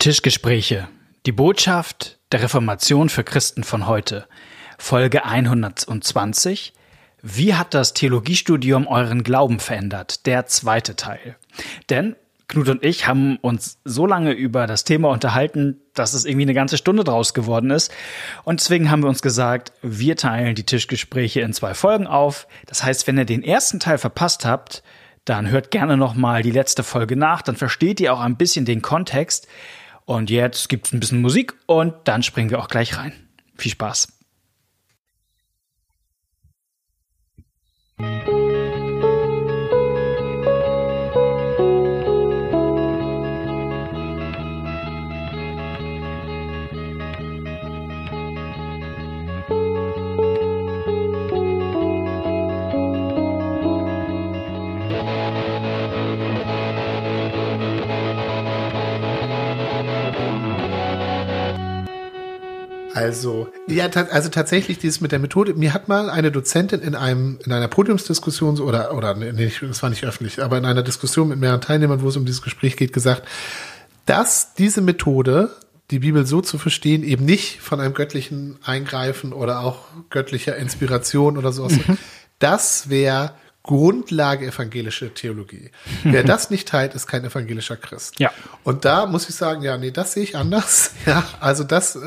Tischgespräche. Die Botschaft der Reformation für Christen von heute. Folge 120. Wie hat das Theologiestudium euren Glauben verändert? Der zweite Teil. Denn Knut und ich haben uns so lange über das Thema unterhalten, dass es irgendwie eine ganze Stunde draus geworden ist. Und deswegen haben wir uns gesagt, wir teilen die Tischgespräche in zwei Folgen auf. Das heißt, wenn ihr den ersten Teil verpasst habt, dann hört gerne noch mal die letzte Folge nach, dann versteht ihr auch ein bisschen den Kontext. Und jetzt gibt's ein bisschen Musik und dann springen wir auch gleich rein. Viel Spaß. Also, ja, also tatsächlich dieses mit der Methode. Mir hat mal eine Dozentin in einem, in einer Podiumsdiskussion so, oder, oder, nee, das war nicht öffentlich, aber in einer Diskussion mit mehreren Teilnehmern, wo es um dieses Gespräch geht, gesagt, dass diese Methode, die Bibel so zu verstehen, eben nicht von einem göttlichen Eingreifen oder auch göttlicher Inspiration oder sowas, mhm. das wäre Grundlage evangelische Theologie. Wer das nicht teilt, ist kein evangelischer Christ. Ja. Und da muss ich sagen, ja, nee, das sehe ich anders. Ja, also das,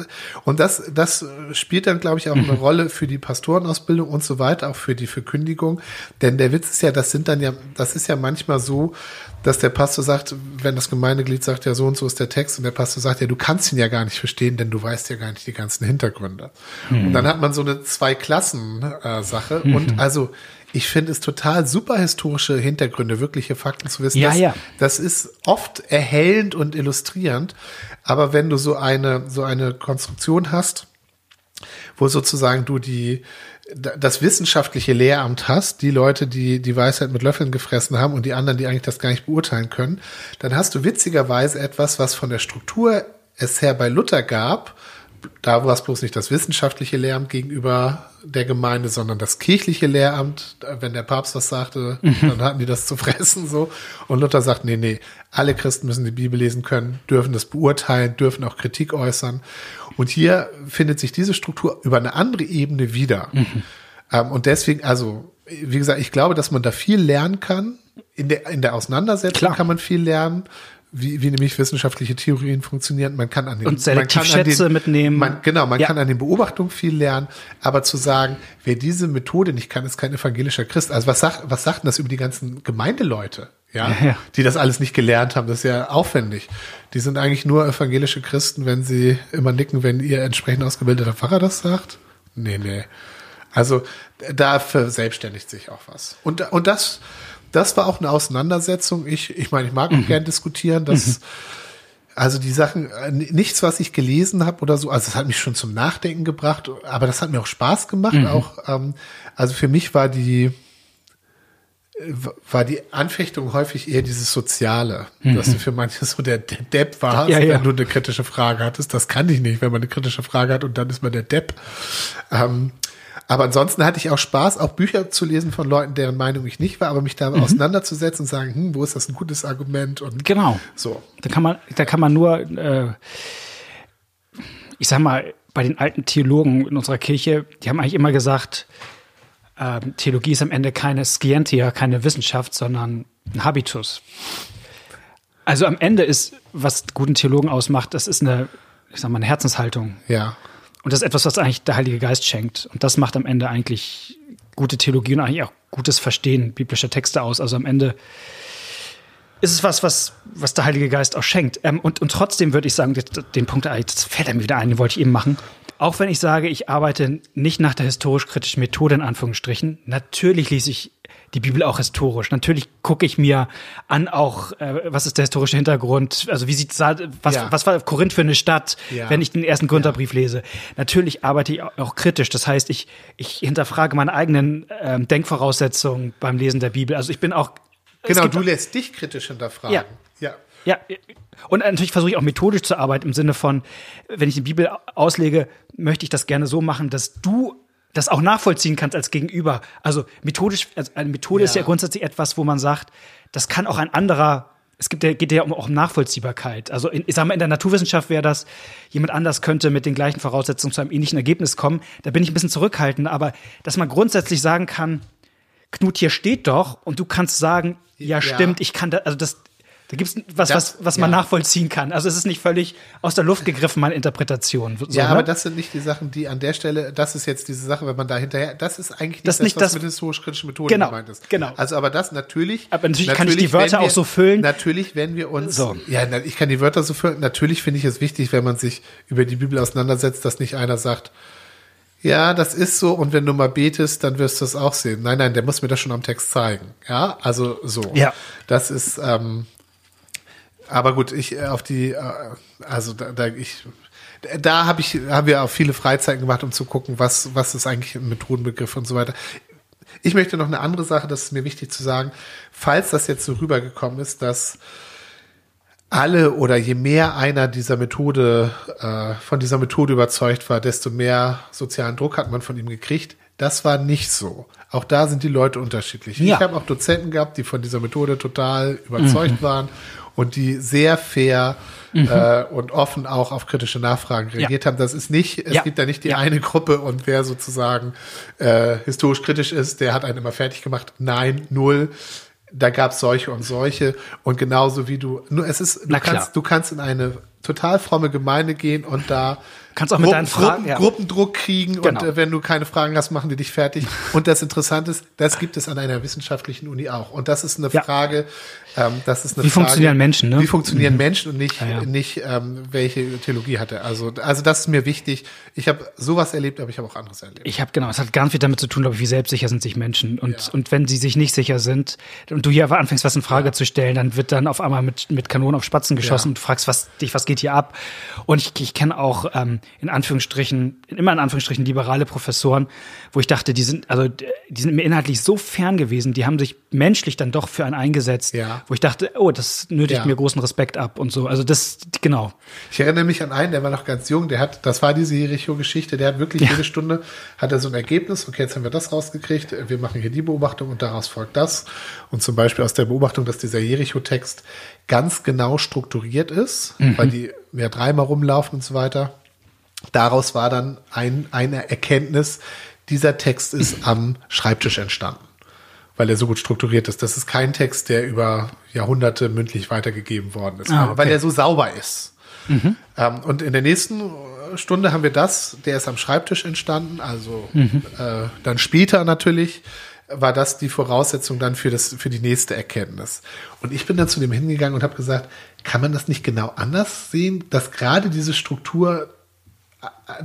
und das, das spielt dann, glaube ich, auch eine Rolle für die Pastorenausbildung und so weiter, auch für die Verkündigung. Denn der Witz ist ja, das sind dann ja, das ist ja manchmal so, dass der Pastor sagt, wenn das Gemeindeglied sagt, ja, so und so ist der Text, und der Pastor sagt, ja, du kannst ihn ja gar nicht verstehen, denn du weißt ja gar nicht die ganzen Hintergründe. Mhm. Und dann hat man so eine Zwei-Klassen-Sache. Mhm. Und also, ich finde es total super historische Hintergründe, wirkliche Fakten zu wissen. Ja, das, ja. das ist oft erhellend und illustrierend. Aber wenn du so eine, so eine Konstruktion hast, wo sozusagen du die, das wissenschaftliche Lehramt hast, die Leute, die die Weisheit mit Löffeln gefressen haben und die anderen, die eigentlich das gar nicht beurteilen können, dann hast du witzigerweise etwas, was von der Struktur es her bei Luther gab, da war es bloß nicht das wissenschaftliche Lehramt gegenüber der Gemeinde, sondern das kirchliche Lehramt. Wenn der Papst was sagte, mhm. dann hatten die das zu fressen so. Und Luther sagt, nee, nee, alle Christen müssen die Bibel lesen können, dürfen das beurteilen, dürfen auch Kritik äußern. Und hier findet sich diese Struktur über eine andere Ebene wieder. Mhm. Ähm, und deswegen, also, wie gesagt, ich glaube, dass man da viel lernen kann. In der, in der Auseinandersetzung Klar. kann man viel lernen wie, wie nämlich wissenschaftliche Theorien funktionieren. Man kann an den, und Selektivschätze mitnehmen. Man, genau, man ja. kann an den Beobachtungen viel lernen, aber zu sagen, wer diese Methode nicht kann, ist kein evangelischer Christ. Also was sagt, was sagt denn das über die ganzen Gemeindeleute? Ja, ja, ja, die das alles nicht gelernt haben, das ist ja aufwendig. Die sind eigentlich nur evangelische Christen, wenn sie immer nicken, wenn ihr entsprechend ausgebildeter Pfarrer das sagt. Nee, nee. Also da verselbstständigt sich auch was. Und, und das, das war auch eine Auseinandersetzung. Ich, ich meine, ich mag auch mhm. gern diskutieren, dass mhm. also die Sachen, äh, nichts, was ich gelesen habe oder so, also es hat mich schon zum Nachdenken gebracht, aber das hat mir auch Spaß gemacht. Mhm. Auch, ähm, also für mich war die war die Anfechtung häufig eher dieses Soziale, mhm. dass du für manche so der, der Depp warst, ja, ja. wenn du eine kritische Frage hattest. Das kann ich nicht, wenn man eine kritische Frage hat und dann ist man der Depp. Ähm, aber ansonsten hatte ich auch Spaß, auch Bücher zu lesen von Leuten, deren Meinung ich nicht war, aber mich da mhm. auseinanderzusetzen und sagen, hm, wo ist das ein gutes Argument und genau. So. Da kann man, da kann man nur, äh, ich sag mal, bei den alten Theologen in unserer Kirche, die haben eigentlich immer gesagt, äh, Theologie ist am Ende keine Scientia, keine Wissenschaft, sondern ein Habitus. Also am Ende ist, was guten Theologen ausmacht, das ist eine, ich sag mal, eine Herzenshaltung. Ja. Und das ist etwas, was eigentlich der Heilige Geist schenkt. Und das macht am Ende eigentlich gute Theologie und eigentlich auch gutes Verstehen biblischer Texte aus. Also am Ende ist es was, was, was der Heilige Geist auch schenkt. Ähm, und, und trotzdem würde ich sagen, den Punkt, das fällt mir wieder ein, den wollte ich eben machen. Auch wenn ich sage, ich arbeite nicht nach der historisch-kritischen Methode in Anführungsstrichen, natürlich lese ich die Bibel auch historisch. Natürlich gucke ich mir an auch, äh, was ist der historische Hintergrund, also wie sieht was, ja. was war Korinth für eine Stadt, ja. wenn ich den ersten Gründerbrief ja. lese. Natürlich arbeite ich auch kritisch. Das heißt, ich, ich hinterfrage meine eigenen ähm, Denkvoraussetzungen beim Lesen der Bibel. Also ich bin auch. Genau, du lässt dich kritisch hinterfragen. Ja. ja. Ja, und natürlich versuche ich auch methodisch zu arbeiten im Sinne von, wenn ich die Bibel auslege, möchte ich das gerne so machen, dass du das auch nachvollziehen kannst als Gegenüber. Also methodisch, also eine Methode ja. ist ja grundsätzlich etwas, wo man sagt, das kann auch ein anderer es gibt ja, geht ja auch um Nachvollziehbarkeit. Also in, ich sag mal, in der Naturwissenschaft wäre das, jemand anders könnte mit den gleichen Voraussetzungen zu einem ähnlichen Ergebnis kommen. Da bin ich ein bisschen zurückhaltend, aber dass man grundsätzlich sagen kann, Knut, hier steht doch, und du kannst sagen, ja, stimmt, ich kann da, also das, da gibt es was, das, was, was man ja. nachvollziehen kann. Also es ist nicht völlig aus der Luft gegriffen, meine Interpretation. So, ja, ne? aber das sind nicht die Sachen, die an der Stelle, das ist jetzt diese Sache, wenn man da hinterher, das ist eigentlich nicht das, das nicht was das, mit historisch-kritischen Methoden genau, gemeint ist. Genau. Also aber das natürlich. Aber natürlich, natürlich kann ich die Wörter wir, auch so füllen. Natürlich, wenn wir uns, so. ja, ich kann die Wörter so füllen. Natürlich finde ich es wichtig, wenn man sich über die Bibel auseinandersetzt, dass nicht einer sagt, ja, das ist so. Und wenn du mal betest, dann wirst du es auch sehen. Nein, nein, der muss mir das schon am Text zeigen. Ja, also so. Ja. Das ist, ähm, aber gut, ich äh, auf die, äh, also da, da ich, da habe ich, haben wir auch viele Freizeiten gemacht, um zu gucken, was, was ist eigentlich ein Methodenbegriff und so weiter. Ich möchte noch eine andere Sache, das ist mir wichtig zu sagen, falls das jetzt so rübergekommen ist, dass alle oder je mehr einer dieser Methode, äh, von dieser Methode überzeugt war, desto mehr sozialen Druck hat man von ihm gekriegt. Das war nicht so. Auch da sind die Leute unterschiedlich. Ja. Ich habe auch Dozenten gehabt, die von dieser Methode total überzeugt mhm. waren und die sehr fair mhm. äh, und offen auch auf kritische Nachfragen reagiert ja. haben. Das ist nicht, es ja. gibt da nicht die ja. eine Gruppe und wer sozusagen äh, historisch kritisch ist, der hat einen immer fertig gemacht. Nein, null. Da gab es solche und solche und genauso wie du, nur es ist, du kannst, du kannst in eine total fromme Gemeinde gehen und da Kannst auch mit Gruppen, deinen Fragen, Gruppen, ja. Gruppendruck kriegen genau. und äh, wenn du keine Fragen hast, machen die dich fertig. Und das Interessante ist, das gibt es an einer wissenschaftlichen Uni auch. Und das ist eine ja. Frage, ähm, das ist eine wie Frage, funktionieren Menschen, ne? Wie funktionieren mhm. Menschen und nicht, ja, nicht ähm, welche Theologie hat er. Also, also das ist mir wichtig. Ich habe sowas erlebt, aber ich habe auch anderes erlebt. Ich habe genau, es hat ganz viel damit zu tun, glaube ich, wie selbstsicher sind sich Menschen. Und, und wenn sie sich nicht sicher sind und du hier einfach anfängst, was in Frage zu stellen, dann wird dann auf einmal mit, mit Kanonen auf Spatzen geschossen und du fragst, was dich, was geht hier ab? Und ich, ich kenne auch ähm, in Anführungsstrichen, immer in Anführungsstrichen liberale Professoren, wo ich dachte, die sind, also die sind mir inhaltlich so fern gewesen, die haben sich menschlich dann doch für einen eingesetzt, ja. Wo ich dachte, oh, das nötigt ja. mir großen Respekt ab und so. Also das, genau. Ich erinnere mich an einen, der war noch ganz jung, der hat, das war diese Jericho-Geschichte, der hat wirklich ja. jede Stunde, hat er so ein Ergebnis, okay, jetzt haben wir das rausgekriegt, wir machen hier die Beobachtung und daraus folgt das. Und zum Beispiel aus der Beobachtung, dass dieser Jericho-Text ganz genau strukturiert ist, mhm. weil die ja dreimal rumlaufen und so weiter. Daraus war dann ein, eine Erkenntnis, dieser Text ist am Schreibtisch entstanden, weil er so gut strukturiert ist. Das ist kein Text, der über Jahrhunderte mündlich weitergegeben worden ist, ah, okay. weil er so sauber ist. Mhm. Ähm, und in der nächsten Stunde haben wir das, der ist am Schreibtisch entstanden, also mhm. äh, dann später natürlich war das die Voraussetzung dann für das für die nächste Erkenntnis. Und ich bin dann zu dem hingegangen und habe gesagt, kann man das nicht genau anders sehen, dass gerade diese Struktur äh,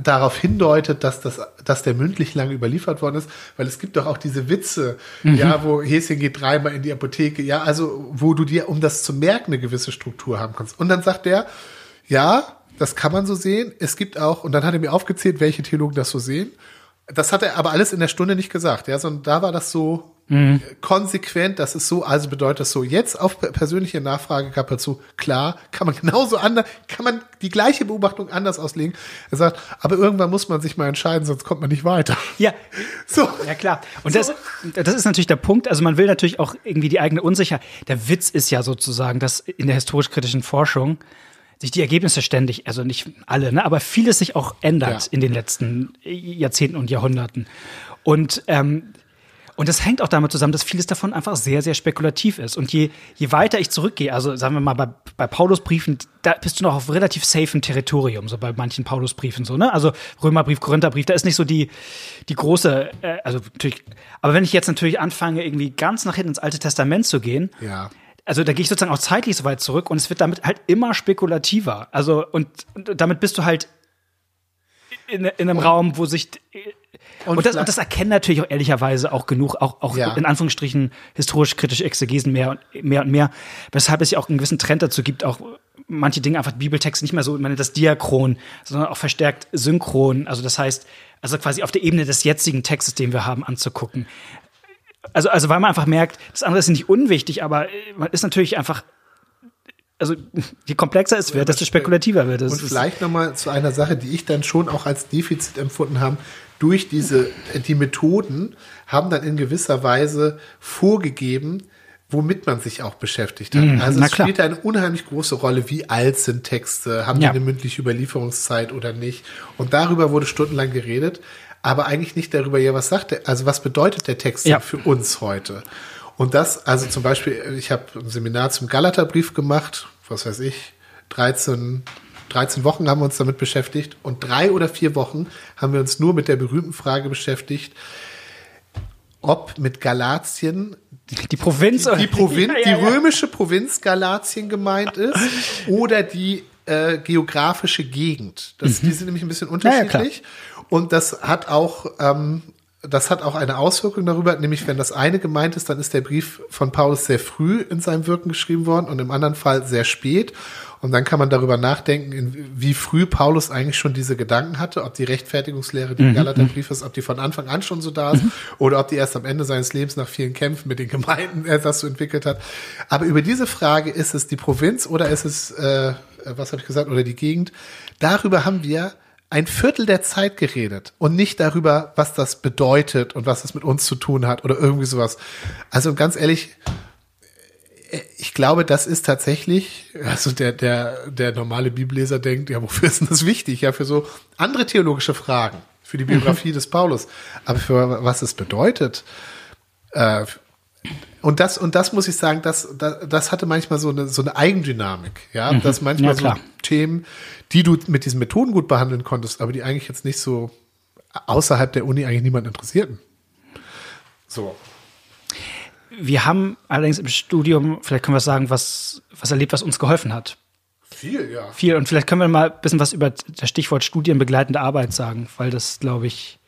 darauf hindeutet, dass das, dass der mündlich lange überliefert worden ist, weil es gibt doch auch diese Witze, mhm. ja, wo Häschen geht dreimal in die Apotheke, ja, also wo du dir, um das zu merken, eine gewisse Struktur haben kannst. Und dann sagt der, ja, das kann man so sehen. Es gibt auch, und dann hat er mir aufgezählt, welche Theologen das so sehen. Das hat er aber alles in der Stunde nicht gesagt, ja, sondern da war das so mhm. konsequent, das ist so, also bedeutet das so, jetzt auf persönliche Nachfrage gab er zu, klar, kann man genauso anders, kann man die gleiche Beobachtung anders auslegen. Er sagt, aber irgendwann muss man sich mal entscheiden, sonst kommt man nicht weiter. Ja, so. Ja, klar. Und so. das, das ist natürlich der Punkt, also man will natürlich auch irgendwie die eigene Unsicherheit. Der Witz ist ja sozusagen, dass in der historisch-kritischen Forschung sich die Ergebnisse ständig, also nicht alle, ne, aber vieles sich auch ändert ja. in den letzten Jahrzehnten und Jahrhunderten. Und ähm, und das hängt auch damit zusammen, dass vieles davon einfach sehr, sehr spekulativ ist. Und je, je weiter ich zurückgehe, also sagen wir mal bei, bei Paulusbriefen, da bist du noch auf relativ safen Territorium, so bei manchen Paulusbriefen so, ne? Also Römerbrief, Korintherbrief, da ist nicht so die, die große, äh, also natürlich, aber wenn ich jetzt natürlich anfange, irgendwie ganz nach hinten ins Alte Testament zu gehen, ja also da gehe ich sozusagen auch zeitlich so weit zurück und es wird damit halt immer spekulativer. Also und, und damit bist du halt in, in einem und, Raum, wo sich und, und, das, und das erkennen natürlich auch ehrlicherweise auch genug, auch, auch ja. in Anführungsstrichen historisch-kritische Exegesen mehr und mehr und mehr, weshalb es ja auch einen gewissen Trend dazu gibt, auch manche Dinge einfach Bibeltexte nicht mehr so, ich meine, das Diachron, sondern auch verstärkt synchron, also das heißt, also quasi auf der Ebene des jetzigen Textes, den wir haben, anzugucken. Also, also weil man einfach merkt, das andere ist nicht unwichtig, aber man ist natürlich einfach also je komplexer es wird, desto spekulativer wird es. Und vielleicht nochmal zu einer Sache, die ich dann schon auch als Defizit empfunden habe. Durch diese, die Methoden haben dann in gewisser Weise vorgegeben, womit man sich auch beschäftigt hat. Mhm, also es klar. spielt eine unheimlich große Rolle, wie alt sind Texte, haben Ja. die eine mündliche Überlieferungszeit oder nicht. Und darüber wurde stundenlang geredet, aber eigentlich nicht darüber, ja, was sagt der, also was bedeutet der Text Ja. für uns heute? Und das, also zum Beispiel, ich habe ein Seminar zum Galaterbrief gemacht, was weiß ich, 13, 13 Wochen haben wir uns damit beschäftigt und drei oder vier Wochen haben wir uns nur mit der berühmten Frage beschäftigt, ob mit Galatien Die Provinz die, die, Provinz, Ja, ja, die römische Provinz Galatien gemeint ist oder die äh, geografische Gegend. Das, Die sind nämlich ein bisschen Mhm. Unterschiedlich. Und das hat auch, ähm, das hat auch eine Auswirkung darüber, nämlich wenn das eine gemeint ist, dann ist der Brief von Paulus sehr früh in seinem Wirken geschrieben worden und im anderen Fall sehr spät. Und dann kann man darüber nachdenken, wie früh Paulus eigentlich schon diese Gedanken hatte, ob die Rechtfertigungslehre, die im Galaterbrief ist, ob die von Anfang an schon so da ist oder ob die erst am Ende seines Lebens nach vielen Kämpfen mit den Gemeinden er das so entwickelt hat. Aber über diese Frage, ist es die Provinz oder ist es, äh, was habe ich gesagt, oder die Gegend, darüber haben wir ein Viertel der Zeit geredet und nicht darüber, was das bedeutet und was das mit uns zu tun hat oder irgendwie sowas. Also ganz ehrlich, ich glaube, das ist tatsächlich, also der, der, der normale Bibelleser denkt, ja, wofür ist denn das wichtig? Ja, für so andere theologische Fragen, für die Biografie des Paulus. Aber für was es bedeutet, äh, und das, und das muss ich sagen, das, das, das hatte manchmal so eine, so eine Eigendynamik, ja, dass manchmal Ja, so Themen, die du mit diesen Methoden gut behandeln konntest, aber die eigentlich jetzt nicht so außerhalb der Uni eigentlich niemand interessierten. So. Wir haben allerdings im Studium, vielleicht können wir sagen, was, was erlebt, was uns geholfen hat. Viel, ja. Viel. Und vielleicht können wir mal ein bisschen was über das Stichwort studienbegleitende Arbeit sagen, weil das, glaube ich,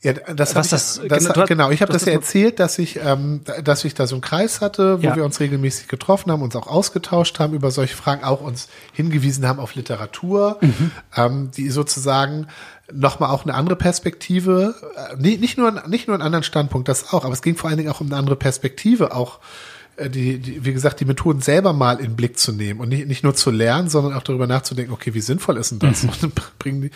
Ja, das, Was das- ich, das, genau, du hast- genau. Ich habe das ja erzählt, dass ich, ähm, dass ich da so einen Kreis hatte, wo Ja. wir uns regelmäßig getroffen haben, uns auch ausgetauscht haben über solche Fragen, auch uns hingewiesen haben auf Literatur, Mhm. ähm, die sozusagen nochmal auch eine andere Perspektive, äh, nee, nicht nur nicht nur einen anderen Standpunkt, das auch, aber es ging vor allen Dingen auch um eine andere Perspektive, auch äh, die, die, wie gesagt, die Methoden selber mal in Blick zu nehmen und nicht, nicht nur zu lernen, sondern auch darüber nachzudenken, okay, wie sinnvoll ist denn das? Und bringen die,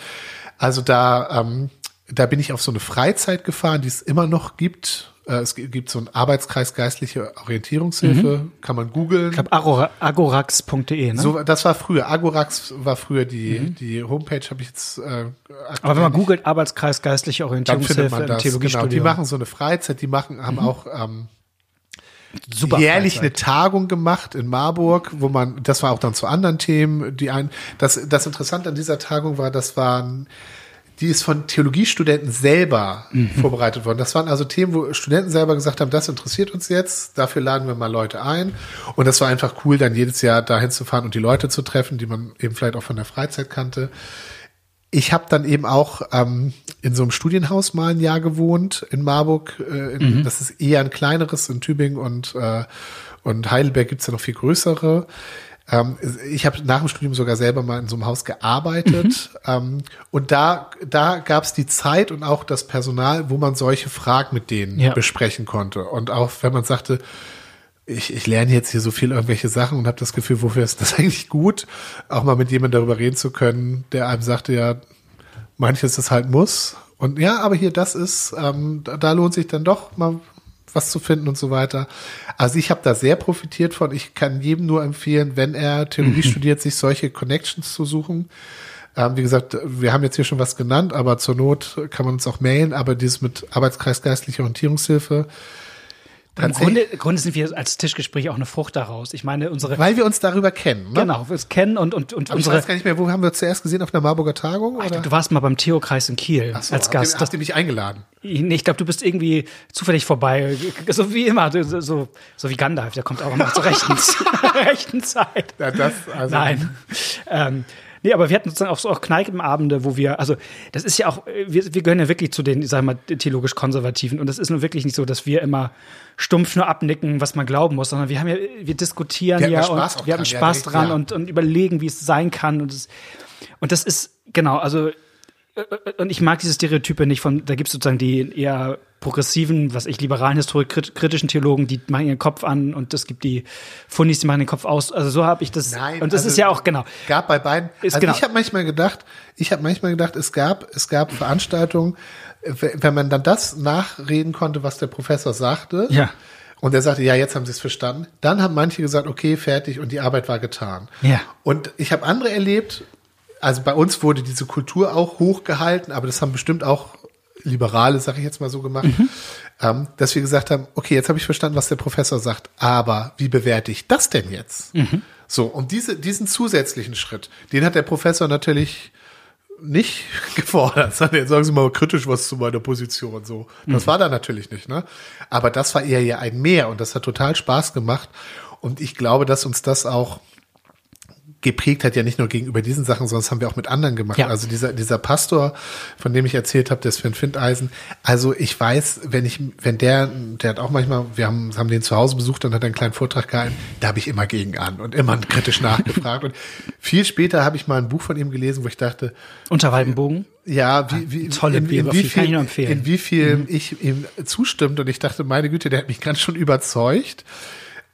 also da, ähm, da bin ich auf so eine Freizeit gefahren, die es immer noch gibt. Äh, es gi- gibt so einen Arbeitskreis geistliche Orientierungshilfe, kann man googeln. ich glaube, agora, agorax.de, ne? So, das war früher. Agorax war früher die, die Homepage, habe ich jetzt. Äh, Aber wenn man googelt, Arbeitskreis geistliche dann findet Orientierungshilfe man das. Genau, die machen so eine Freizeit, die machen, haben auch ähm, Super jährlich Freizeit. eine Tagung gemacht in Marburg, wo man, das war auch dann zu anderen Themen, die ein, das, das Interessante an dieser Tagung war, das waren, die ist von Theologiestudenten selber Mhm. vorbereitet worden. Das waren also Themen, wo Studenten selber gesagt haben, das interessiert uns jetzt, dafür laden wir mal Leute ein. Und das war einfach cool, dann jedes Jahr dahin zu fahren und die Leute zu treffen, die man eben vielleicht auch von der Freizeit kannte. Ich habe dann eben auch ähm, in so einem Studienhaus mal ein Jahr gewohnt in Marburg. Äh, in, Das ist eher ein kleineres in Tübingen und, äh, und Heidelberg gibt's ja noch viel größere. Ähm, ich habe nach dem Studium sogar selber mal in so einem Haus gearbeitet. Ähm, und da, da gab's die Zeit und auch das Personal, wo man solche Fragen mit denen Ja. besprechen konnte. Und auch wenn man sagte, ich, ich lerne jetzt hier so viel irgendwelche Sachen und habe das Gefühl, wofür ist das eigentlich gut, auch mal mit jemandem darüber reden zu können, der einem sagte, ja, manches ist halt muss. Und ja, aber hier, das ist, ähm, da, da lohnt sich dann doch mal was zu finden und so weiter. Also ich habe da sehr profitiert von. Ich kann jedem nur empfehlen, wenn er Theologie studiert, sich solche Connections zu suchen. Ähm, wie gesagt, wir haben jetzt hier schon was genannt, aber zur Not kann man uns auch mailen. Aber dieses mit Arbeitskreis geistliche Orientierungshilfe, Im Grunde, im Grunde sind wir als Tischgespräch auch eine Frucht daraus. Ich meine, unsere, weil wir uns darüber kennen. Ne? genau, wir es kennen und, und, und Aber ich unsere, weiß gar nicht mehr, wo haben wir uns zuerst gesehen? Auf einer Marburger Tagung? Ich Oder? du warst mal beim Theo-Kreis in Kiel Ach so, als Gast. Habt ihr mich eingeladen? Nee, ich glaube, du bist irgendwie zufällig vorbei. So wie immer, so, so, so wie Gandalf, der kommt auch immer zur rechten, rechten Zeit. Ja, das, also, Nein. Ähm, nee, aber wir hatten sozusagen auch so auch Kneipenabende, wo wir, also das ist ja auch, wir, wir gehören ja wirklich zu den, ich sag mal, theologisch Konservativen. Und das ist nun wirklich nicht so, dass wir immer stumpf nur abnicken, was man glauben muss, sondern wir haben ja, wir diskutieren Wir ja und wir ja, Spaß dran ja. und, und überlegen, wie es sein kann. Und das, und das ist, genau, also und ich mag diese Stereotype nicht von, da gibt es sozusagen die eher progressiven, was ich, liberalen, historik krit- kritischen Theologen, die machen ihren Kopf an und es gibt die Fundis, die machen den Kopf aus. Also so habe ich das. Nein, und das also ist ja auch, genau. Gab bei beiden. Ist also genau. ich habe manchmal gedacht, ich habe manchmal gedacht, es gab, es gab Veranstaltungen, wenn man dann das nachreden konnte, was der Professor sagte, Ja. Und er sagte, ja, jetzt haben sie es verstanden. Dann haben manche gesagt, okay, fertig und die Arbeit war getan. Ja. Und ich habe andere erlebt, also bei uns wurde diese Kultur auch hochgehalten, aber das haben bestimmt auch Liberale, sage ich jetzt mal so gemacht, ähm, dass wir gesagt haben, okay, jetzt habe ich verstanden, was der Professor sagt, aber wie bewerte ich das denn jetzt? So, und diese, diesen zusätzlichen Schritt, den hat der Professor natürlich nicht gefordert, sondern jetzt sagen Sie mal kritisch was zu meiner Position. So, das war da natürlich nicht, ne? Aber das war eher ja ein Mehr und das hat total Spaß gemacht. Und ich glaube, dass uns das auch geprägt hat, ja nicht nur gegenüber diesen Sachen, sondern das haben wir auch mit anderen gemacht. Ja. Also dieser, dieser Pastor, von dem ich erzählt habe, der Sven Findeisen, also ich weiß, wenn ich, wenn der, der hat auch manchmal, wir haben, haben den zu Hause besucht und hat einen kleinen Vortrag gehalten, da habe ich immer gegen an und immer kritisch nachgefragt. Und viel später habe ich mal ein Buch von ihm gelesen, wo ich dachte, Unter Waldenbogen. ja, wie, wie, Tolle in, in, wie kann ich viel, in wie viel ich ihm zustimmt und ich dachte, meine Güte, der hat mich ganz schon überzeugt.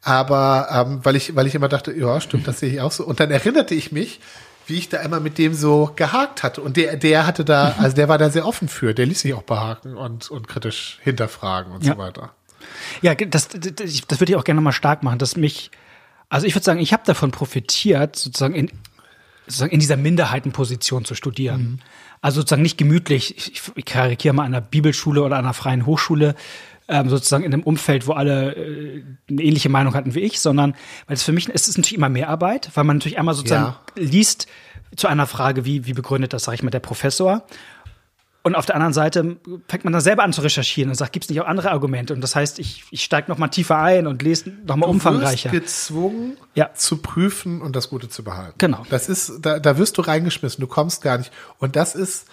Aber ähm, weil ich, weil ich immer dachte, ja, stimmt, das sehe ich auch so. Und dann erinnerte ich mich, wie ich da immer mit dem so gehakt hatte. Und der, der hatte da, also der war da sehr offen für. Der ließ sich auch behaken und, und kritisch hinterfragen und Ja. so weiter. Ja, das, das, das würde ich auch gerne nochmal stark machen, dass mich, also ich würde sagen, ich habe davon profitiert, sozusagen in, sozusagen in dieser Minderheitenposition zu studieren. Also sozusagen nicht gemütlich, ich, ich karikiere mal an einer Bibelschule oder an einer freien Hochschule, ähm, sozusagen in einem Umfeld, wo alle äh, eine ähnliche Meinung hatten wie ich, sondern weil es für mich, es ist natürlich immer mehr Arbeit, weil man natürlich einmal sozusagen Ja. liest zu einer Frage, wie, wie begründet das, sage ich mal, der Professor. Und auf der anderen Seite fängt man dann selber an zu recherchieren und sagt, gibt es nicht auch andere Argumente? Und das heißt, ich, ich steige noch mal tiefer ein und lese noch mal umfangreicher. Du wirst gezwungen, Ja. zu prüfen und das Gute zu behalten. Genau. Das ist, da, da wirst du reingeschmissen, du kommst gar nicht. Und das ist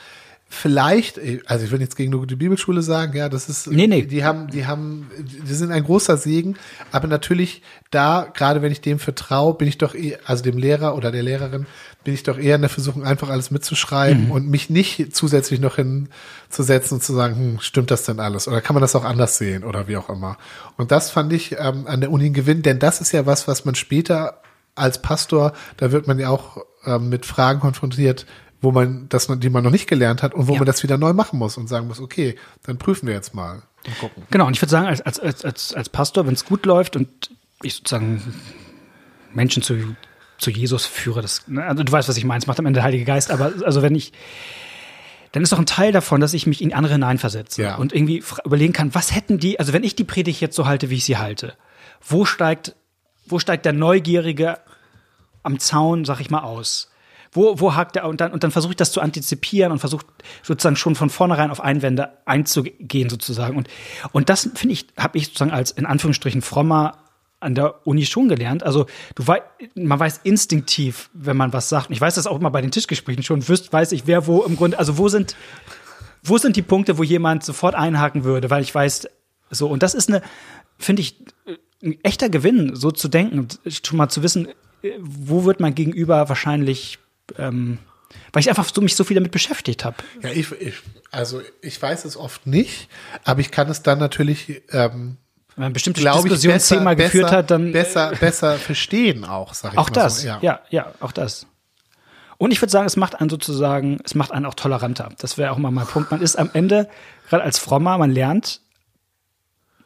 vielleicht, also ich will jetzt gegen die Bibelschule sagen, ja, das ist, Nee, nee. die haben, die haben, die sind ein großer Segen, aber natürlich da, gerade wenn ich dem vertraue, bin ich doch eh, also dem Lehrer oder der Lehrerin, bin ich doch eher in der Versuchung, einfach alles mitzuschreiben und mich nicht zusätzlich noch hinzusetzen und zu sagen, hm, stimmt das denn alles? Oder kann man das auch anders sehen oder wie auch immer? Und das fand ich ähm, an der Uni ein Gewinn, denn das ist ja was, was man später als Pastor, da wird man ja auch ähm, mit Fragen konfrontiert, wo man das, die man noch nicht gelernt hat und wo Ja. man das wieder neu machen muss und sagen muss, okay, dann prüfen wir jetzt mal und gucken. Genau, und ich würde sagen, als, als, als, als, Pastor, wenn es gut läuft und ich sozusagen Menschen zu, zu Jesus führe, das, ne, also du weißt, was ich meine, es macht am Ende der Heilige Geist, aber also wenn ich, dann ist doch ein Teil davon, dass ich mich in andere hineinversetze Ja. und irgendwie überlegen kann, was hätten die, also wenn ich die Predigt jetzt so halte, wie ich sie halte, wo steigt, wo steigt der Neugierige am Zaun, sag ich mal, aus? Wo, wo hakt er? Und dann, und dann versuche ich das zu antizipieren und versuche sozusagen schon von vornherein auf Einwände einzugehen, sozusagen. Und, und das, finde ich, habe ich sozusagen als in Anführungsstrichen frommer an der Uni schon gelernt. Also du wei man weiß instinktiv, wenn man was sagt. Und ich weiß das auch immer bei den Tischgesprächen schon. Wüsst, weiß ich, wer wo im Grunde, also wo sind, wo sind die Punkte, wo jemand sofort einhaken würde, weil ich weiß, so, und das ist eine, finde ich, ein echter Gewinn, so zu denken schon mal zu wissen, wo wird mein Gegenüber wahrscheinlich, ähm, weil ich einfach so, mich so viel damit beschäftigt habe. Ja, ich, ich, also ich weiß es oft nicht, aber ich kann es dann natürlich, ähm, Wenn man besser, Diskussionsthema besser, geführt hat, dann äh, besser, besser verstehen auch, sag ich auch mal das, so. ja. ja, auch das. Und ich würde sagen, es macht einen sozusagen, es macht einen auch toleranter. Das wäre auch mal mein Punkt. Man ist am Ende, gerade als Frommer, man lernt,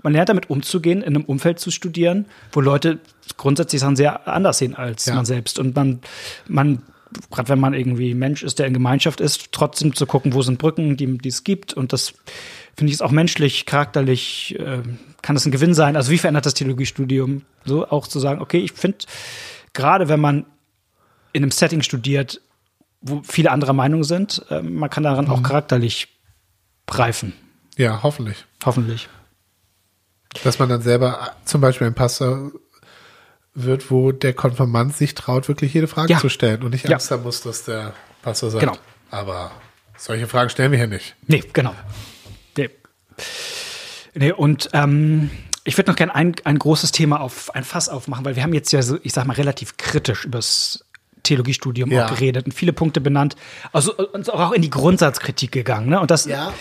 man lernt damit umzugehen, in einem Umfeld zu studieren, wo Leute grundsätzlich Sachen sehr anders sehen als Ja. man selbst. Und man, man, gerade wenn man irgendwie Mensch ist, der in Gemeinschaft ist, trotzdem zu gucken, wo sind Brücken, die, es gibt. Und das finde ich ist auch menschlich, charakterlich, äh, kann das ein Gewinn sein. Also wie verändert das Theologiestudium? So auch zu sagen, okay, ich finde, gerade wenn man in einem Setting studiert, wo viele andere Meinung sind, äh, man kann daran Mhm. auch charakterlich reifen. Ja, hoffentlich. Hoffentlich. Dass man dann selber äh, zum Beispiel ein Pastor wird, wo der Konfirmand sich traut, wirklich jede Frage Ja. zu stellen und nicht Ja. Angst haben muss, dass der Pastor sagt. Genau. Aber solche Fragen stellen wir hier nicht. Nee, genau. Nee. Nee, und ähm, ich würde noch gerne ein, ein großes Thema auf ein Fass aufmachen, weil wir haben jetzt ja so, ich sag mal, relativ kritisch übers Theologiestudium Ja. auch geredet und viele Punkte benannt. Also uns auch in die Grundsatzkritik gegangen. Ne? Und das Ja.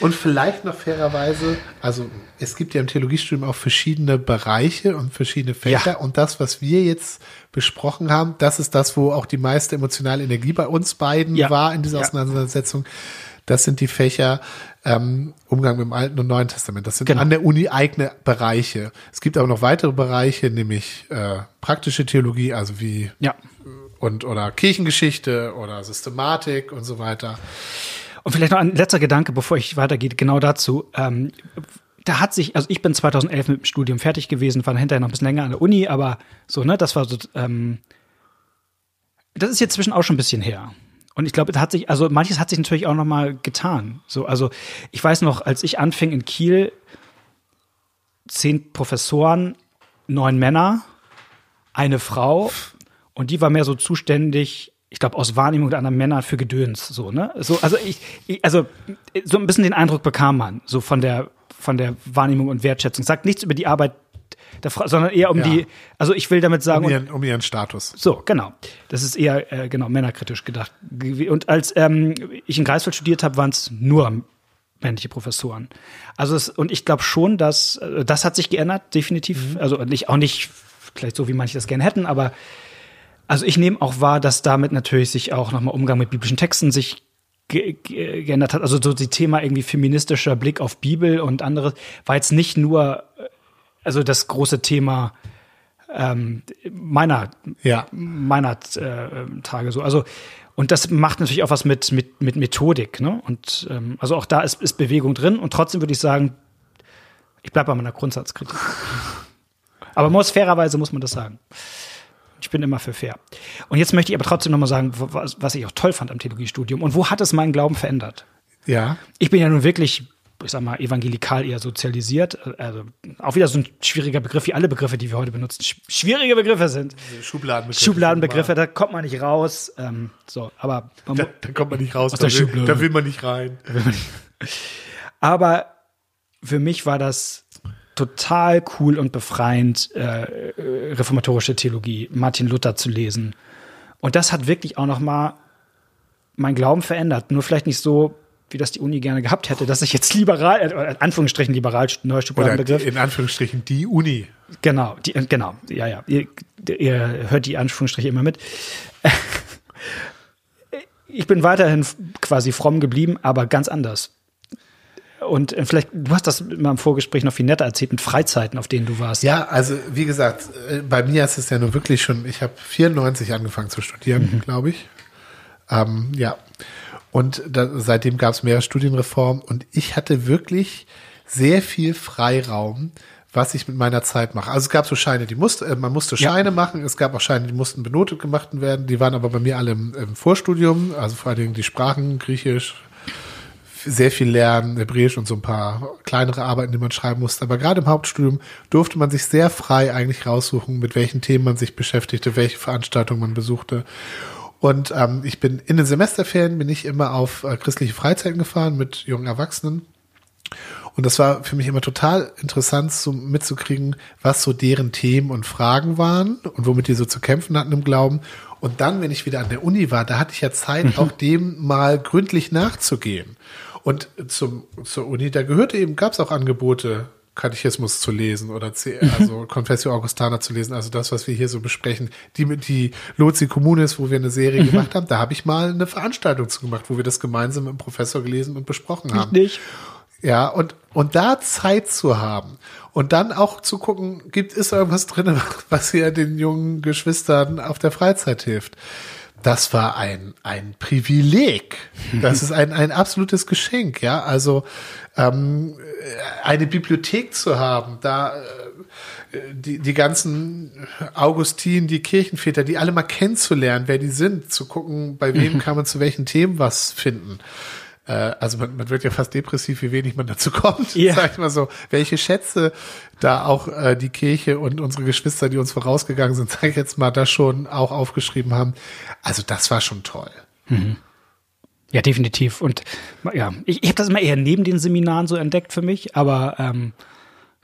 Und vielleicht noch fairerweise, also es gibt ja im Theologiestudium auch verschiedene Bereiche und verschiedene Fächer Ja. und das, was wir jetzt besprochen haben, das ist das, wo auch die meiste emotionale Energie bei uns beiden Ja. war in dieser. Auseinandersetzung. das sind die Fächer ähm, Umgang mit dem Alten und Neuen Testament. Das sind Genau. an der Uni eigene Bereiche. Es gibt aber noch weitere Bereiche, nämlich äh, praktische Theologie, also wie Ja. Und oder Kirchengeschichte oder Systematik und so weiter. Und vielleicht noch ein letzter Gedanke, bevor ich weitergehe, genau dazu. Ähm, da hat sich, also ich bin 2011 mit dem Studium fertig gewesen, war hinterher noch ein bisschen länger an der Uni, aber so, ne, das war so, ähm, das ist jetzt zwischen auch schon ein bisschen her. Und ich glaube, da hat sich, also manches hat sich natürlich auch noch mal getan. So, also ich weiß noch, als ich anfing in Kiel, zehn Professoren, neun Männer, eine Frau und die war mehr so zuständig, ich glaube aus Wahrnehmung der anderen Männer für Gedöns, so ne, so also ich, ich also so ein bisschen den Eindruck bekam man so von der von der Wahrnehmung und Wertschätzung. Sagt nichts über die Arbeit der Frau, sondern eher um Ja. die, also ich will damit sagen, Um ihren, um ihren Status. so, genau. Das ist eher äh, genau männerkritisch gedacht. Und als ähm, ich in Greifswald studiert habe, waren es nur männliche Professoren. Also es, und ich glaube schon, dass äh, das hat sich geändert, definitiv. Also nicht auch nicht vielleicht so, wie manche das gerne hätten, aber also ich nehme auch wahr, dass damit natürlich sich auch nochmal Umgang mit biblischen Texten sich ge ge geändert hat. Also so die Thema irgendwie feministischer Blick auf Bibel und anderes war jetzt nicht nur äh, also das große Thema ähm, meiner Ja. meiner äh, Tage so. Also und das macht natürlich auch was mit mit mit Methodik, ne? Und ähm, also auch da ist, ist Bewegung drin und trotzdem würde ich sagen, ich bleibe bei meiner Grundsatzkritik. Aber muss fairerweise muss man das sagen. Ich bin immer für fair. Und jetzt möchte ich aber trotzdem noch mal sagen, was, was ich auch toll fand am Theologiestudium und wo hat es meinen Glauben verändert? Ja. Ich bin ja nun wirklich, ich sag mal, evangelikal eher sozialisiert. Also auch wieder so ein schwieriger Begriff, wie alle Begriffe, die wir heute benutzen, sch- schwierige Begriffe sind. Schubladenbegriffe. Schubladenbegriffe, da kommt man nicht raus. Ähm, so, aber Da, da kommt man nicht raus. Aus Da will, da will man nicht rein. aber für mich war das total cool und befreiend, äh, äh, reformatorische Theologie, Martin Luther zu lesen. Und das hat wirklich auch noch mal mein Glauben verändert. Nur vielleicht nicht so, wie das die Uni gerne gehabt hätte, dass ich jetzt liberal, äh, in Anführungsstrichen liberal, Schubladenbegriff. in Anführungsstrichen die Uni. Genau, die, äh, genau, ja, ja. Ihr, ihr hört die Anführungsstriche immer mit. Ich bin weiterhin quasi fromm geblieben, aber ganz anders. Und äh, vielleicht, du hast das in meinem Vorgespräch noch viel netter erzählt mit Freizeiten, auf denen du warst. Ja, also wie gesagt, äh, bei mir ist es ja nur wirklich schon, ich habe 94 angefangen zu studieren, glaube ich. Ähm, ja. Und da, seitdem gab es mehrere Studienreformen und ich hatte wirklich sehr viel Freiraum, was ich mit meiner Zeit mache. Also es gab so Scheine, die musste, äh, man musste Ja. Scheine machen, es gab auch Scheine, die mussten benotet gemacht werden. Die waren aber bei mir alle im, im Vorstudium, also vor allen Dingen die Sprachen, Griechisch, sehr viel lernen, Hebräisch und so ein paar kleinere Arbeiten, die man schreiben musste. Aber gerade im Hauptstudium durfte man sich sehr frei eigentlich raussuchen, mit welchen Themen man sich beschäftigte, welche Veranstaltungen man besuchte. Und ähm, ich bin in den Semesterferien bin ich immer auf äh, christliche Freizeiten gefahren mit jungen Erwachsenen. Und das war für mich immer total interessant, so mitzukriegen, was so deren Themen und Fragen waren und womit die so zu kämpfen hatten im Glauben. Und dann, wenn ich wieder an der Uni war, da hatte ich ja Zeit, auch dem mal gründlich nachzugehen. Und zum, zur Uni, da gehörte eben, gab es auch Angebote, Katechismus zu lesen oder C, also Confessio Augustana zu lesen, also das, was wir hier so besprechen. Die mit die Lozi Communis, wo wir eine Serie gemacht haben, da habe ich mal eine Veranstaltung zu gemacht, wo wir das gemeinsam mit dem Professor gelesen und besprochen haben. Nicht? Ja, und, und da Zeit zu haben und dann auch zu gucken, gibt es irgendwas drin, was hier den jungen Geschwistern auf der Freizeit hilft. Das war ein, ein Privileg. Das ist ein, ein absolutes Geschenk, ja. Also ähm, eine Bibliothek zu haben, da äh, die, die ganzen Augustin, die Kirchenväter, die alle mal kennenzulernen, wer die sind, zu gucken, bei wem kann man zu welchen Themen was finden. Äh, also man, man wird ja fast depressiv, wie wenig man dazu kommt, Ja. sag ich mal so. Welche Schätze da auch äh, die Kirche und unsere Geschwister, die uns vorausgegangen sind, sag ich jetzt mal, da schon auch aufgeschrieben haben. Also das war schon toll. Ja, definitiv. Und ja, ich, ich habe das immer eher neben den Seminaren so entdeckt für mich, aber ähm,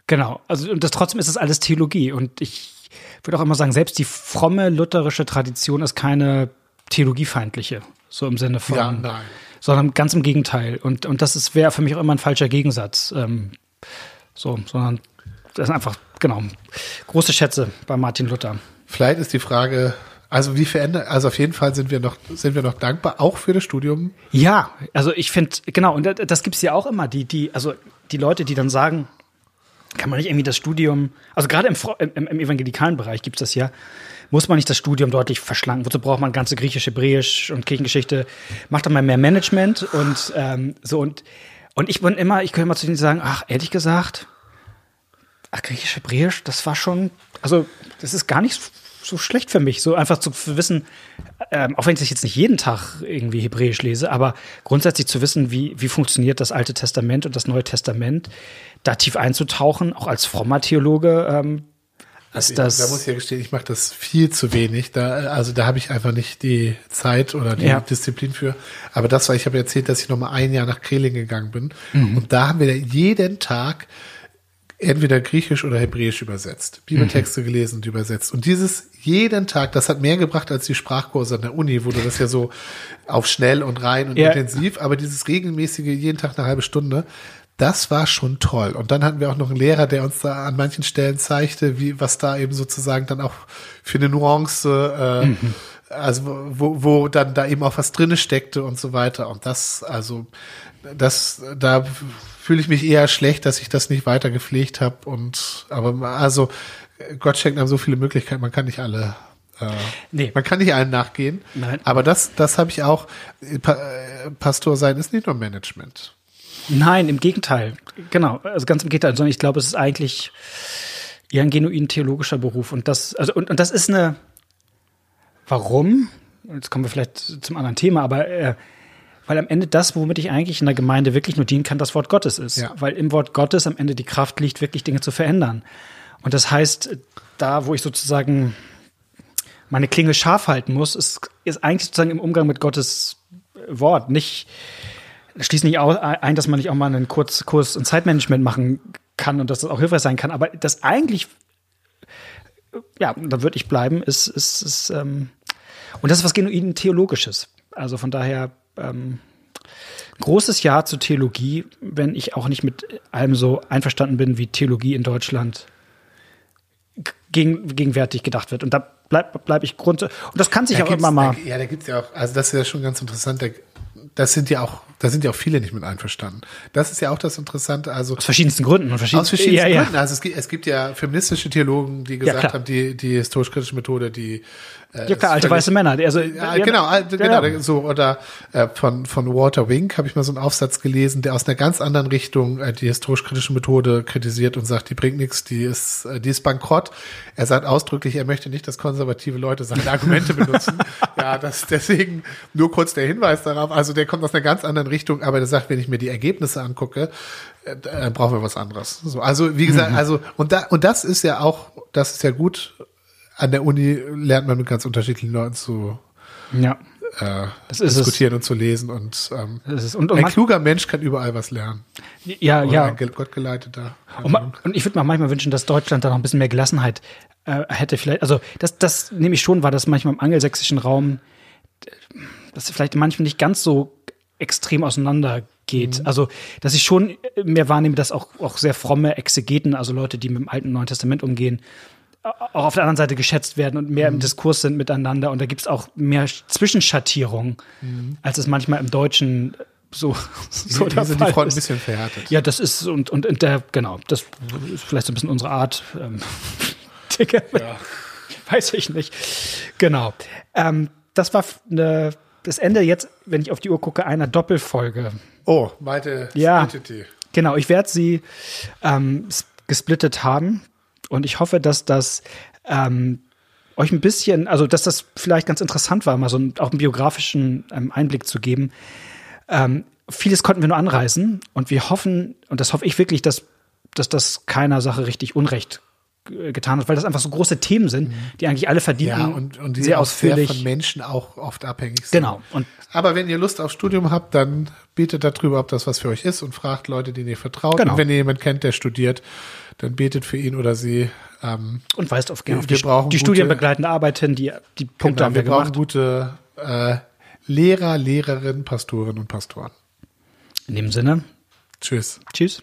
genau. Also und das trotzdem ist es alles Theologie. Und ich würde auch immer sagen, selbst die fromme lutherische Tradition ist keine theologiefeindliche, so im Sinne von, Ja, nein. Sondern ganz im Gegenteil. Und und das ist wäre für mich auch immer ein falscher Gegensatz. Ähm, so, sondern das sind einfach genau große Schätze bei Martin Luther. Vielleicht ist die Frage Also wie verändert, also auf jeden Fall sind wir noch, sind wir noch dankbar, auch für das Studium. Ja, also ich finde, genau, und das gibt's ja auch immer, die, die, also die Leute, die dann sagen, kann man nicht irgendwie das Studium, also gerade im, im, im evangelikalen Bereich gibt's das ja, muss man nicht das Studium deutlich verschlanken. Wozu braucht man ganze Griechisch, Hebräisch und Kirchengeschichte? Macht doch mal mehr Management und ähm, so und und ich bin immer, ich könnte immer zu denen sagen, ach, ehrlich gesagt, ach, Griechisch, Hebräisch, das war schon, also das ist gar nicht so schlecht für mich, so einfach zu wissen, ähm, auch wenn ich jetzt nicht jeden Tag irgendwie Hebräisch lese, aber grundsätzlich zu wissen, wie, wie funktioniert das Alte Testament und das Neue Testament, da tief einzutauchen, auch als frommer Theologe, ähm, ist Ich- das. da muss ich ja gestehen, ich mache das viel zu wenig. Da, also da habe ich einfach nicht die Zeit oder die Ja. Disziplin für. Aber das war, ich habe erzählt, dass ich noch mal ein Jahr nach Kreling gegangen bin. Mhm. Und da haben wir jeden Tag entweder Griechisch oder Hebräisch übersetzt, Bibeltexte Mhm. gelesen und übersetzt. Und dieses jeden Tag, das hat mehr gebracht als die Sprachkurse an der Uni, wo du das ja so auf schnell und rein und Ja. intensiv, aber dieses regelmäßige, jeden Tag eine halbe Stunde, das war schon toll. Und dann hatten wir auch noch einen Lehrer, der uns da an manchen Stellen zeigte, wie, was da eben sozusagen dann auch für eine Nuance, äh, also wo, wo dann da eben auch was drinne steckte und so weiter. Und das, also, das, da fühle ich mich eher schlecht, dass ich das nicht weiter gepflegt habe. Und aber also Gott schenkt einem so viele Möglichkeiten, man kann nicht alle. Äh, Nee. Man kann nicht allen nachgehen. Nein. Aber das, das habe ich auch. Pa äh, Pastor sein ist nicht nur Management. Nein, im Gegenteil. Genau, also ganz im Gegenteil. Sondern ich glaube, es ist eigentlich eher ein genuin theologischer Beruf. Und das, also, und, und das ist eine, warum? Jetzt kommen wir vielleicht zum anderen Thema, aber äh, weil am Ende das, womit ich eigentlich in der Gemeinde wirklich nur dienen kann, das Wort Gottes ist. Ja. Weil im Wort Gottes am Ende die Kraft liegt, wirklich Dinge zu verändern. Und das heißt, da, wo ich sozusagen meine Klinge scharf halten muss, ist, ist eigentlich sozusagen im Umgang mit Gottes Wort. Nicht, schließt nicht ein, dass man nicht auch mal einen Kurzkurs in Zeitmanagement machen kann und dass das auch hilfreich sein kann. Aber das eigentlich, ja, da würde ich bleiben, ist, ist, ist ähm, und das ist was genuin Theologisches. Also von daher, ähm, großes Ja zur Theologie, wenn ich auch nicht mit allem so einverstanden bin, wie Theologie in Deutschland gegen, gegenwärtig gedacht wird. Und da bleib, bleib ich grund. Und das kann sich Da auch immer mal. Da, ja, da gibt's ja auch, also das ist ja schon ganz interessant. Da, das sind ja auch, da sind ja auch viele nicht mit einverstanden. Das ist ja auch das Interessante. Also Aus verschiedensten Gründen. Aus verschiedensten ja, Gründen. ja. Also es gibt, es gibt ja feministische Theologen, die gesagt klar. haben, die, die historisch-kritische Methode, die äh, Ja, klar, alte weiße Männer. Also, Ja, genau, al- genau, ja. so oder äh, von von Walter Wink habe ich mal so einen Aufsatz gelesen, der aus einer ganz anderen Richtung äh, die historisch-kritische Methode kritisiert und sagt, die bringt nichts, die ist äh, die ist bankrott. Er sagt ausdrücklich, er möchte nicht, dass konservative Leute seine Argumente benutzen. ja, das deswegen nur kurz der Hinweis darauf. Also der kommt aus einer ganz anderen Richtung, aber der sagt, wenn ich mir die Ergebnisse angucke, äh, brauchen wir was anderes. So, also wie gesagt, also und da und das ist ja auch, das ist ja gut. An der Uni lernt man mit ganz unterschiedlichen Leuten zu ja. äh, ist es. diskutieren und zu lesen. Und, ähm, und, und ein kluger Mensch kann überall was lernen. ja, Oder ja. ein ge- gottgeleiteter. Und, und ich würde mir manchmal wünschen, dass Deutschland da noch ein bisschen mehr Gelassenheit äh, hätte. Vielleicht, also das, das nehme ich schon, war das manchmal im angelsächsischen Raum, äh, dass vielleicht manchmal nicht ganz so extrem auseinander geht. Mhm. Also, dass ich schon mehr wahrnehme, dass auch, auch sehr fromme Exegeten, also Leute, die mit dem Alten und Neuen Testament umgehen, auch auf der anderen Seite geschätzt werden und Mhm. mehr im Diskurs sind miteinander. Und da gibt es auch mehr Zwischenschattierung, Mhm. als es manchmal im Deutschen so, so Hier der sind die Fall Fronten ein ist. bisschen verhärtet. Ja, das ist und und, und der genau, das ist vielleicht so ein bisschen unsere Art. Ähm, Dinge. Weiß ich nicht. Genau. Ähm, das war eine, das Ende jetzt, wenn ich auf die Uhr gucke, einer Doppelfolge. Oh, Malte Ja. Splittity. Genau, ich werde sie ähm, gesplittet haben und ich hoffe, dass das ähm, euch ein bisschen, also dass das vielleicht ganz interessant war, mal so einen, auch einen biografischen ähm, Einblick zu geben. Ähm, vieles konnten wir nur anreißen und wir hoffen, und das hoffe ich wirklich, dass, dass das keiner Sache richtig Unrecht getan hat, weil das einfach so große Themen sind, die eigentlich alle verdienen. Ja, und, und die sehr auch sehr ausführlich. von Menschen auch oft abhängig sind. Genau. Und Aber wenn ihr Lust auf Studium habt, dann betet darüber, ob das was für euch ist und fragt Leute, denen ihr vertraut. Genau. Und wenn ihr jemanden kennt, der studiert, dann betet für ihn oder sie. Ähm, und weist auf, gerne auf Wir die, brauchen die gute- studienbegleitende Arbeit hin, die, die Punkte genau, haben wir, wir brauchen gemacht. gute äh, Lehrer, Lehrerinnen, Pastoren und Pastoren. In dem Sinne, Tschüss. tschüss.